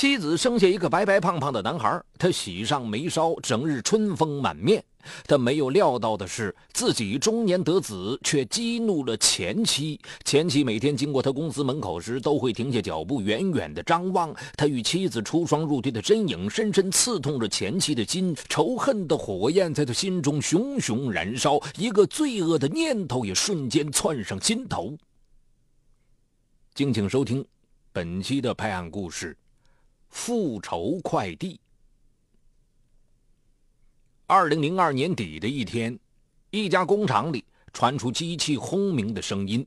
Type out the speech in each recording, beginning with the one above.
妻子生下一个白白胖胖的男孩，他喜上眉梢，整日春风满面。他没有料到的是，自己中年得子，却激怒了前妻。前妻每天经过他公司门口时，都会停下脚步，远远地张望。他与妻子出双入对的身影，深深刺痛着前妻的心。仇恨的火焰在他心中熊熊燃烧，一个罪恶的念头也瞬间窜上心头。敬请收听本期的拍案故事。复仇快递。二零零二年底的一天，一家工厂里传出机器轰鸣的声音。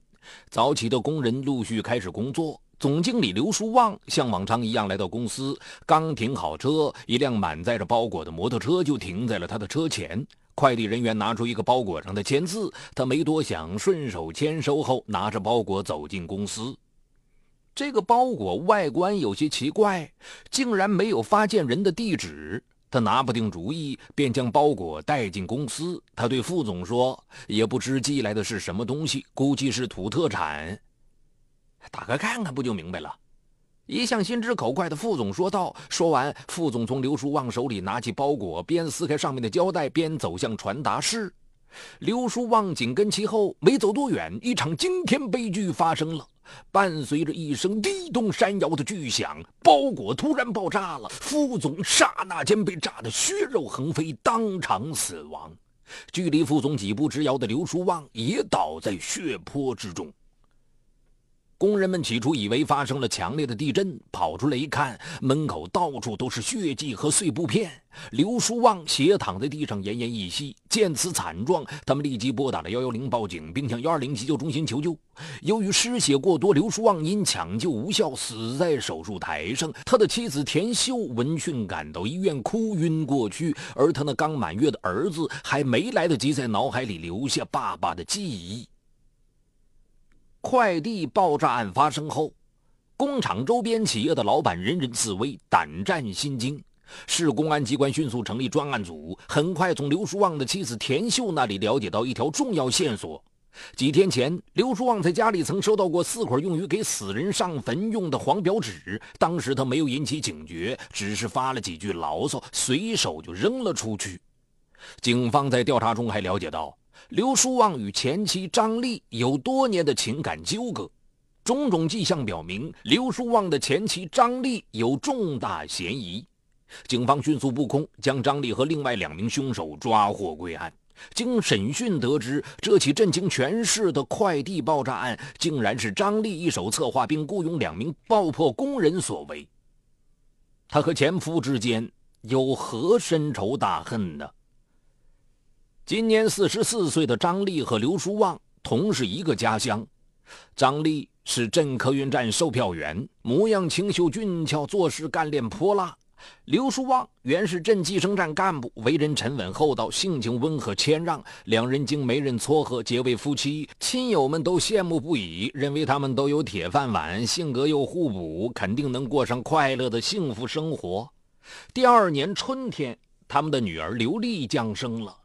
早起的工人陆续开始工作。总经理刘书旺像往常一样来到公司，刚停好车，一辆满载着包裹的摩托车就停在了他的车前。快递人员拿出一个包裹上的签字，他没多想，顺手签收后，拿着包裹走进公司。这个包裹外观有些奇怪，竟然没有发件人的地址。他拿不定主意，便将包裹带进公司。他对副总说：“也不知寄来的是什么东西，估计是土特产，打开看看不就明白了？”一向心直口快的副总说道。说完，副总从刘书旺手里拿起包裹，边撕开上面的胶带，边走向传达室。刘书旺紧跟其后，没走多远，一场惊天悲剧发生了。伴随着一声地动山摇的巨响，包裹突然爆炸了。副总刹那间被炸得血肉横飞，当场死亡。距离副总几步之遥的刘书旺也倒在血泊之中。工人们起初以为发生了强烈的地震，跑出来一看，门口到处都是血迹和碎布片。刘书旺斜躺在地上，奄奄一息。见此惨状，他们立即拨打了幺幺零报警，并向幺二零急救中心求救。由于失血过多，刘书旺因抢救无效死在手术台上。他的妻子田秀闻讯赶到医院，哭晕过去，而他那刚满月的儿子还没来得及在脑海里留下爸爸的记忆。快递爆炸案发生后，工厂周边企业的老板人人自危，胆战心惊。市公安机关迅速成立专案组，很快从刘书旺的妻子田秀那里了解到一条重要线索：几天前，刘书旺在家里曾收到过四捆用于给死人上坟用的黄表纸。当时他没有引起警觉，只是发了几句牢骚，随手就扔了出去。警方在调查中还了解到。刘书旺与前妻张丽有多年的情感纠葛，种种迹象表明刘书旺的前妻张丽有重大嫌疑。警方迅速布控，将张丽和另外两名凶手抓获归案。经审讯得知，这起震惊全市的快递爆炸案，竟然是张丽一手策划并雇佣两名爆破工人所为。她和前夫之间有何深仇大恨呢？今年四十四岁的张丽和刘书旺同是一个家乡。张丽是镇客运站售票员，模样清秀俊俏，做事干练泼辣。刘书旺原是镇计生站干部，为人沉稳厚道，性情温和谦让。两人经媒人撮合结为夫妻，亲友们都羡慕不已，认为他们都有铁饭碗，性格又互补，肯定能过上快乐的幸福生活。第二年春天，他们的女儿刘丽降生了。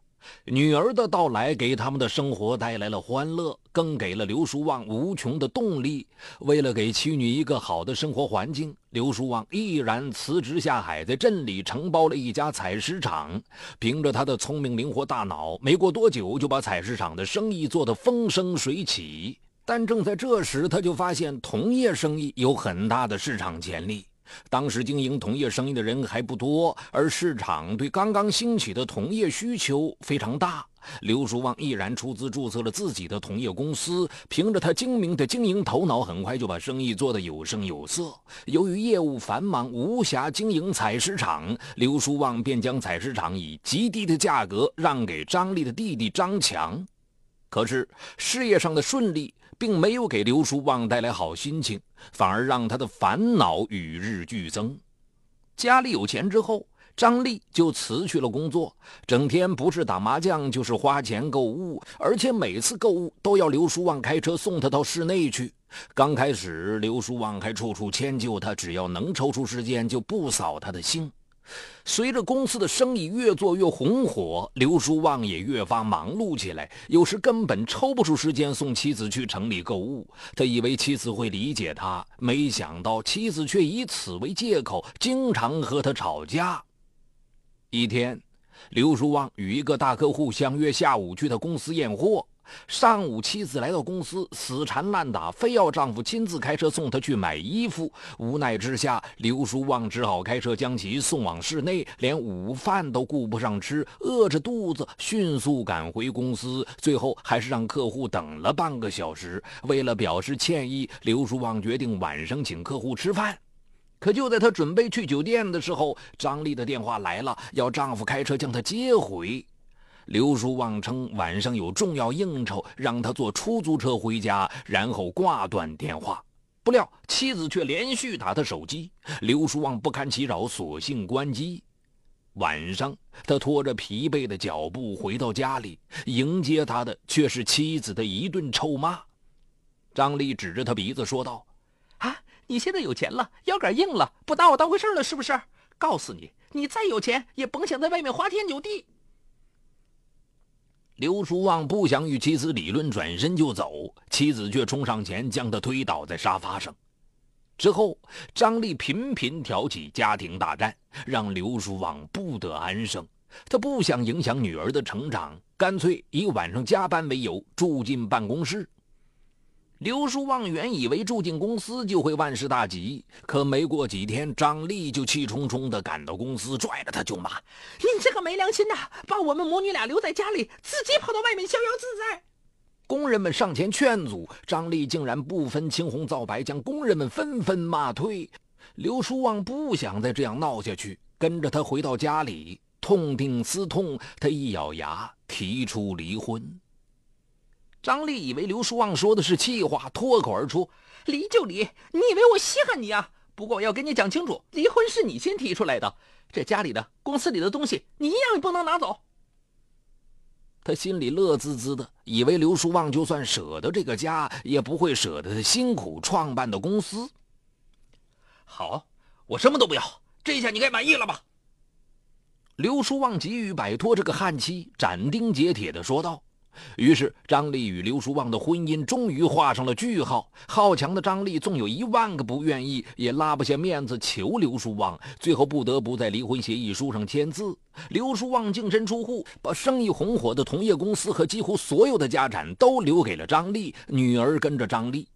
女儿的到来给他们的生活带来了欢乐，更给了刘书旺无穷的动力。为了给妻女一个好的生活环境，刘书旺毅然辞职下海，在镇里承包了一家采石场。凭着他的聪明灵活大脑，没过多久就把采石场的生意做得风生水起。但正在这时，他就发现铜业生意有很大的市场潜力。当时经营铜业生意的人还不多，而市场对刚刚兴起的铜业需求非常大。刘书旺毅然出资注册了自己的铜业公司，凭着他精明的经营头脑，很快就把生意做得有声有色。由于业务繁忙，无暇经营采石场，刘书旺便将采石场以极低的价格让给张丽的弟弟张强。可是事业上的顺利。并没有给刘书旺带来好心情，反而让他的烦恼与日俱增。家里有钱之后，张丽就辞去了工作，整天不是打麻将就是花钱购物，而且每次购物都要刘书旺开车送他到市内去。刚开始，刘书旺还处处迁就他，只要能抽出时间就不扫他的兴。随着公司的生意越做越红火，刘书旺也越发忙碌起来，有时根本抽不出时间送妻子去城里购物。他以为妻子会理解他，没想到妻子却以此为借口，经常和他吵架。一天，刘书旺与一个大客户相约下午去他公司验货。上午，妻子来到公司，死缠烂打，非要丈夫亲自开车送她去买衣服。无奈之下，刘书旺只好开车将其送往室内，连午饭都顾不上吃，饿着肚子迅速赶回公司。最后还是让客户等了半个小时。为了表示歉意，刘书旺决定晚上请客户吃饭。可就在他准备去酒店的时候，张丽的电话来了，要丈夫开车将她接回。刘书旺称晚上有重要应酬，让他坐出租车回家，然后挂断电话。不料妻子却连续打他手机，刘书旺不堪其扰，索性关机。晚上，他拖着疲惫的脚步回到家里，迎接他的却是妻子的一顿臭骂。张丽指着他鼻子说道：“啊，你现在有钱了，腰杆硬了，不拿我当回事了是不是？告诉你，你再有钱也甭想在外面花天酒地。”刘书旺不想与妻子理论，转身就走，妻子却冲上前将他推倒在沙发上。之后，张丽频频挑起家庭大战，让刘书旺不得安生。他不想影响女儿的成长，干脆以晚上加班为由住进办公室。刘书旺原以为住进公司就会万事大吉，可没过几天，张丽就气冲冲地赶到公司，拽着他就骂：“你这个没良心的，把我们母女俩留在家里，自己跑到外面逍遥自在！”工人们上前劝阻，张丽竟然不分青红皂白，将工人们纷纷骂退。刘书旺不想再这样闹下去，跟着他回到家里，痛定思痛，他一咬牙提出离婚。张丽以为刘书旺说的是气话，脱口而出：“离就离，你以为我稀罕你啊？不过我要跟你讲清楚，离婚是你先提出来的，这家里的、公司里的东西，你一样也不能拿走。”他心里乐滋滋的，以为刘书旺就算舍得这个家，也不会舍得辛苦创办的公司。好，我什么都不要，这下你该满意了吧？刘书旺急于摆脱这个悍妻，斩钉截铁的说道。于是，张丽与刘书旺的婚姻终于画上了句号。好强的张丽，纵有一万个不愿意，也拉不下面子求刘书旺，最后不得不在离婚协议书上签字。刘书旺净身出户，把生意红火的同业公司和几乎所有的家产都留给了张丽，女儿跟着张丽。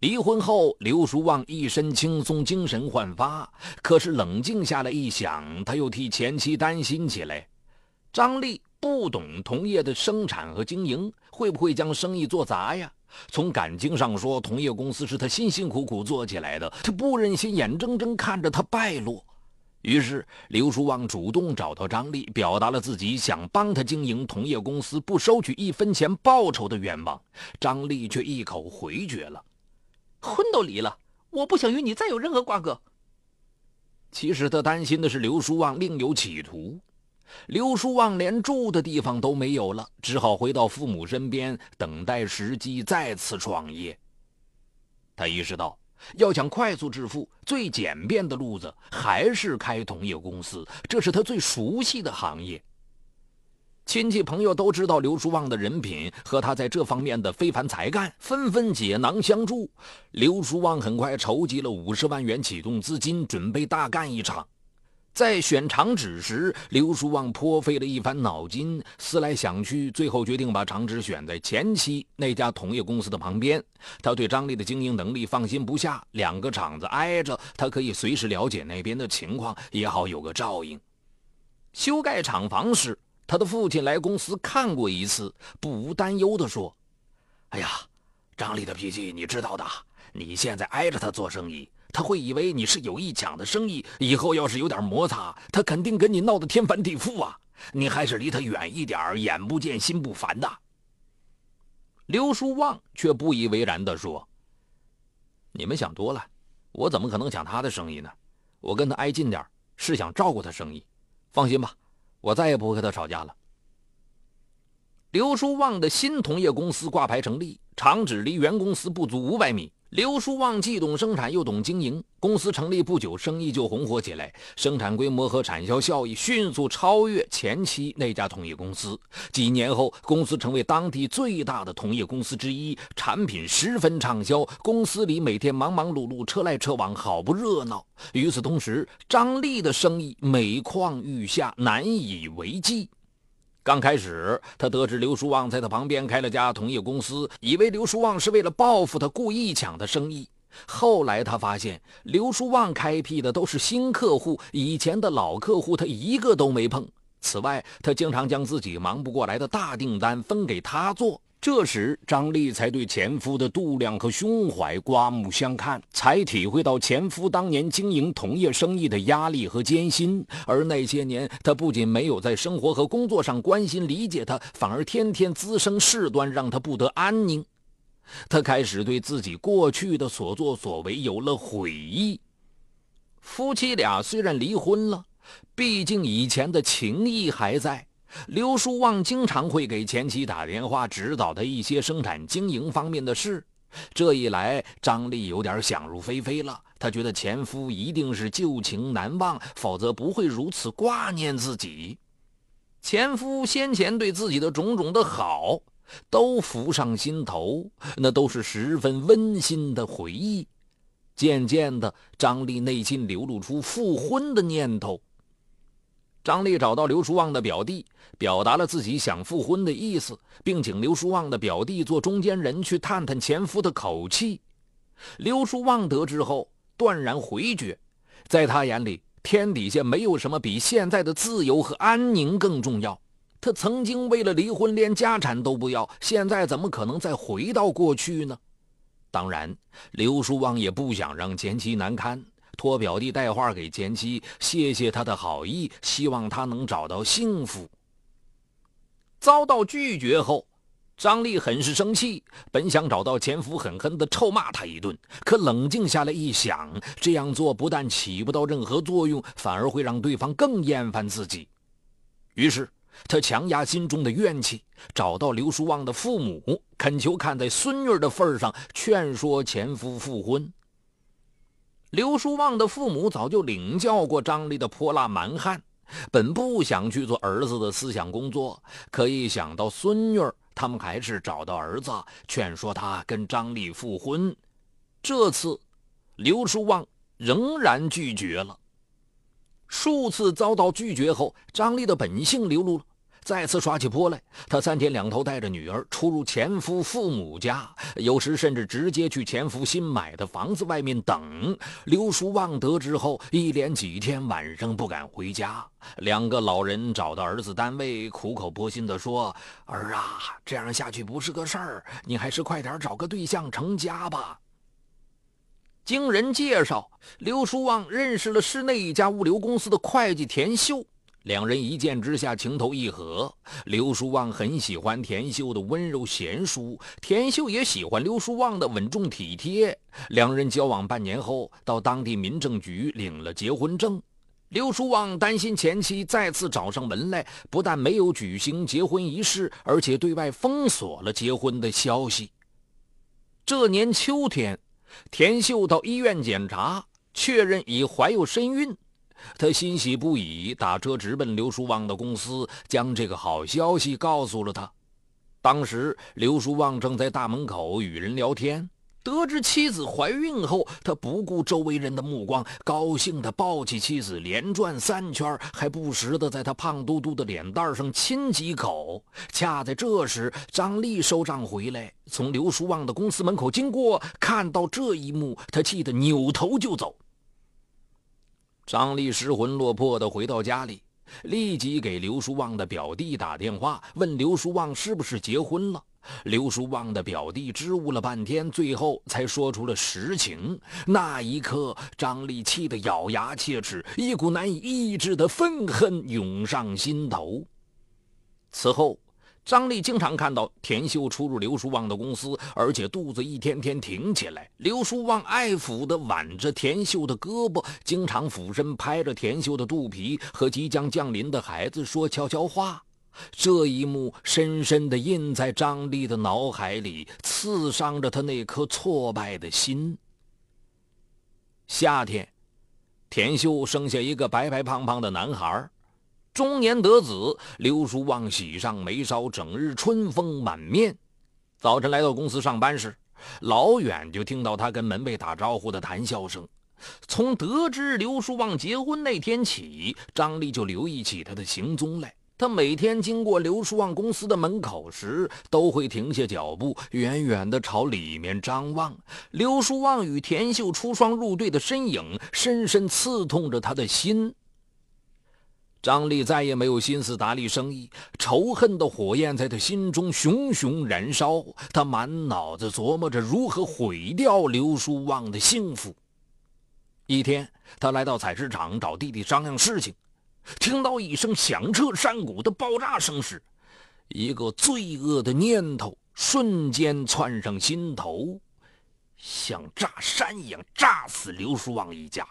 离婚后，刘书旺一身轻松，精神焕发。可是冷静下来一想，他又替前妻担心起来。张丽。不懂同业的生产和经营，会不会将生意做砸呀？从感情上说，同业公司是他辛辛苦苦做起来的，他不忍心眼睁睁看着他败落。于是，刘书旺主动找到张丽，表达了自己想帮他经营同业公司，不收取一分钱报酬的愿望。张丽却一口回绝了：“婚都离了，我不想与你再有任何瓜葛。”其实，他担心的是刘书旺另有企图。刘书旺连住的地方都没有了，只好回到父母身边，等待时机再次创业。他意识到，要想快速致富，最简便的路子还是开同业公司，这是他最熟悉的行业。亲戚朋友都知道刘书旺的人品和他在这方面的非凡才干，纷纷解囊相助。刘书旺很快筹集了五十万元启动资金，准备大干一场。在选厂址时，刘书旺颇费了一番脑筋，思来想去，最后决定把厂址选在前期那家同业公司的旁边。他对张丽的经营能力放心不下，两个厂子挨着，他可以随时了解那边的情况，也好有个照应。修盖厂房时，他的父亲来公司看过一次，不无担忧地说：“哎呀，张丽的脾气你知道的，你现在挨着他做生意。”他会以为你是有意抢的生意，以后要是有点摩擦，他肯定跟你闹得天翻地覆啊！你还是离他远一点，眼不见心不烦的。刘书旺却不以为然地说：“你们想多了，我怎么可能抢他的生意呢？我跟他挨近点，是想照顾他生意。放心吧，我再也不会和他吵架了。”刘书旺的新同业公司挂牌成立，厂址离原公司不足五百米。刘书旺既懂生产又懂经营，公司成立不久，生意就红火起来，生产规模和产销效益迅速超越前期那家同业公司。几年后，公司成为当地最大的同业公司之一，产品十分畅销，公司里每天忙忙碌碌，车来车往，好不热闹。与此同时，张丽的生意每况愈下，难以为继。刚开始，他得知刘书旺在他旁边开了家同业公司，以为刘书旺是为了报复他故意抢他生意。后来他发现，刘书旺开辟的都是新客户，以前的老客户他一个都没碰。此外，他经常将自己忙不过来的大订单分给他做。这时，张丽才对前夫的度量和胸怀刮目相看，才体会到前夫当年经营同业生意的压力和艰辛。而那些年，他不仅没有在生活和工作上关心理解他，反而天天滋生事端，让他不得安宁。他开始对自己过去的所作所为有了悔意。夫妻俩虽然离婚了，毕竟以前的情谊还在。刘书旺经常会给前妻打电话，指导他一些生产经营方面的事。这一来，张丽有点想入非非了。她觉得前夫一定是旧情难忘，否则不会如此挂念自己。前夫先前对自己的种种的好，都浮上心头，那都是十分温馨的回忆。渐渐的，张丽内心流露出复婚的念头。张丽找到刘书旺的表弟，表达了自己想复婚的意思，并请刘书旺的表弟做中间人，去探探前夫的口气。刘书旺得知后断然回绝，在他眼里，天底下没有什么比现在的自由和安宁更重要。他曾经为了离婚连家产都不要，现在怎么可能再回到过去呢？当然，刘书旺也不想让前妻难堪。托表弟带话给前妻，谢谢他的好意，希望他能找到幸福。遭到拒绝后，张丽很是生气，本想找到前夫狠狠地臭骂他一顿，可冷静下来一想，这样做不但起不到任何作用，反而会让对方更厌烦自己。于是，他强压心中的怨气，找到刘书旺的父母，恳求看在孙女的份上，劝说前夫复婚。刘书旺的父母早就领教过张丽的泼辣蛮汉，本不想去做儿子的思想工作，可一想到孙女，他们还是找到儿子，劝说他跟张丽复婚。这次，刘书旺仍然拒绝了。数次遭到拒绝后，张丽的本性流露了。再次耍起泼来，他三天两头带着女儿出入前夫父母家，有时甚至直接去前夫新买的房子外面等。刘书旺得知后，一连几天晚上不敢回家。两个老人找到儿子单位，苦口婆心地说：“儿啊，这样下去不是个事儿，你还是快点找个对象成家吧。”经人介绍，刘书旺认识了市内一家物流公司的会计田秀。两人一见之下情投意合，刘书旺很喜欢田秀的温柔贤淑，田秀也喜欢刘书旺的稳重体贴。两人交往半年后，到当地民政局领了结婚证。刘书旺担心前妻再次找上门来，不但没有举行结婚仪式，而且对外封锁了结婚的消息。这年秋天，田秀到医院检查，确认已怀有身孕。他欣喜不已，打车直奔刘书旺的公司，将这个好消息告诉了他。当时，刘书旺正在大门口与人聊天，得知妻子怀孕后，他不顾周围人的目光，高兴地抱起妻子，连转三圈，还不时地在他胖嘟嘟的脸蛋上亲几口。恰在这时，张丽收账回来，从刘书旺的公司门口经过，看到这一幕，他气得扭头就走。张丽失魂落魄地回到家里，立即给刘书旺的表弟打电话，问刘书旺是不是结婚了。刘书旺的表弟支吾了半天，最后才说出了实情。那一刻，张丽气得咬牙切齿，一股难以抑制的愤恨涌上心头。此后。张丽经常看到田秀出入刘书旺的公司，而且肚子一天天挺起来。刘书旺爱抚地挽着田秀的胳膊，经常俯身拍着田秀的肚皮，和即将降临的孩子说悄悄话。这一幕深深地印在张丽的脑海里，刺伤着她那颗挫败的心。夏天，田秀生下一个白白胖胖的男孩，中年得子，刘书旺喜上眉梢，整日春风满面。早晨来到公司上班时，老远就听到他跟门卫打招呼的谈笑声。从得知刘书旺结婚那天起，张丽就留意起他的行踪来。他每天经过刘书旺公司的门口时，都会停下脚步，远远地朝里面张望。刘书旺与田秀出双入对的身影，深深刺痛着他的心。张丽再也没有心思打理生意，仇恨的火焰在他心中熊熊燃烧。他满脑子琢磨着如何毁掉刘书旺的幸福。一天，他来到采石场找弟弟商量事情。听到一声响彻山谷的爆炸声时，一个罪恶的念头瞬间窜上心头，像炸山一样炸死刘书旺一家。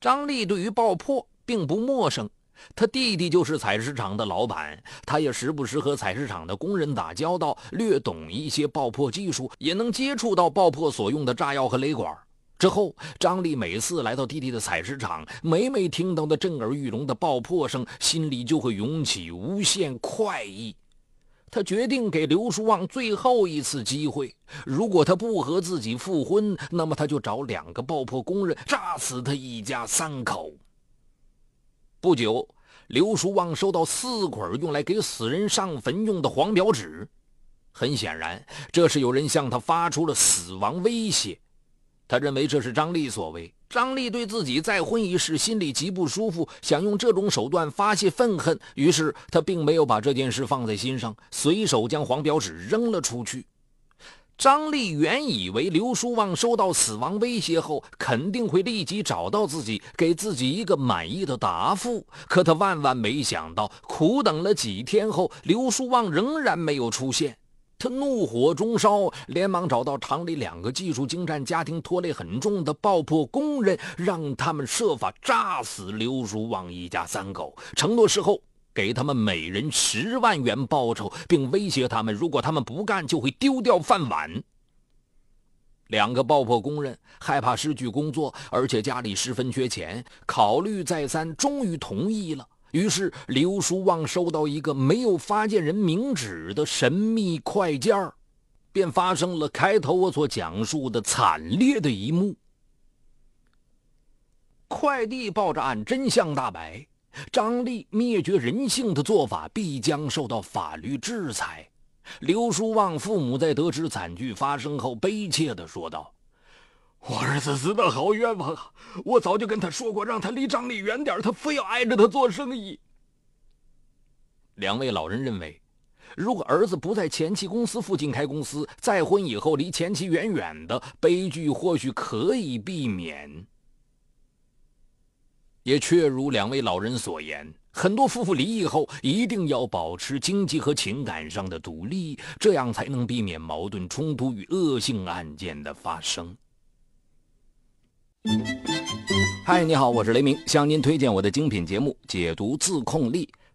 张丽对于爆破并不陌生，他弟弟就是采石场的老板，他也时不时和采石场的工人打交道，略懂一些爆破技术，也能接触到爆破所用的炸药和雷管。之后，张丽每次来到弟弟的采石场，每每听到的震耳欲聋的爆破声，心里就会涌起无限快意。他决定给刘书旺最后一次机会，如果他不和自己复婚，那么他就找两个爆破工人炸死他一家三口。不久，刘书旺收到四捆用来给死人上坟用的黄表纸，很显然，这是有人向他发出了死亡威胁。他认为这是张丽所为。张丽对自己再婚一事心里极不舒服，想用这种手段发泄愤恨。于是他并没有把这件事放在心上，随手将黄表纸扔了出去。张丽原以为刘书旺收到死亡威胁后，肯定会立即找到自己，给自己一个满意的答复。可他万万没想到，苦等了几天后，刘书旺仍然没有出现。他怒火中烧，连忙找到厂里两个技术精湛、家庭拖累很重的爆破工人，让他们设法炸死刘书旺一家三口，承诺事后给他们每人十万元报酬，并威胁他们，如果他们不干，就会丢掉饭碗。两个爆破工人害怕失去工作，而且家里十分缺钱，考虑再三，终于同意了。于是，刘书旺收到一个没有发件人名纸的神秘快件儿，便发生了开头我所讲述的惨烈的一幕。快递爆炸案真相大白，张丽灭绝人性的做法必将受到法律制裁。刘书旺父母在得知惨剧发生后，悲切地说道。我儿子死的好冤枉啊！我早就跟他说过，让他离张丽远点，他非要挨着他做生意。两位老人认为，如果儿子不在前妻公司附近开公司，再婚以后离前妻远远的，悲剧或许可以避免。也确如两位老人所言，很多夫妇离异后一定要保持经济和情感上的独立，这样才能避免矛盾冲突与恶性案件的发生。嗨，你好，我是雷鸣，向您推荐我的精品节目《解读自控力》。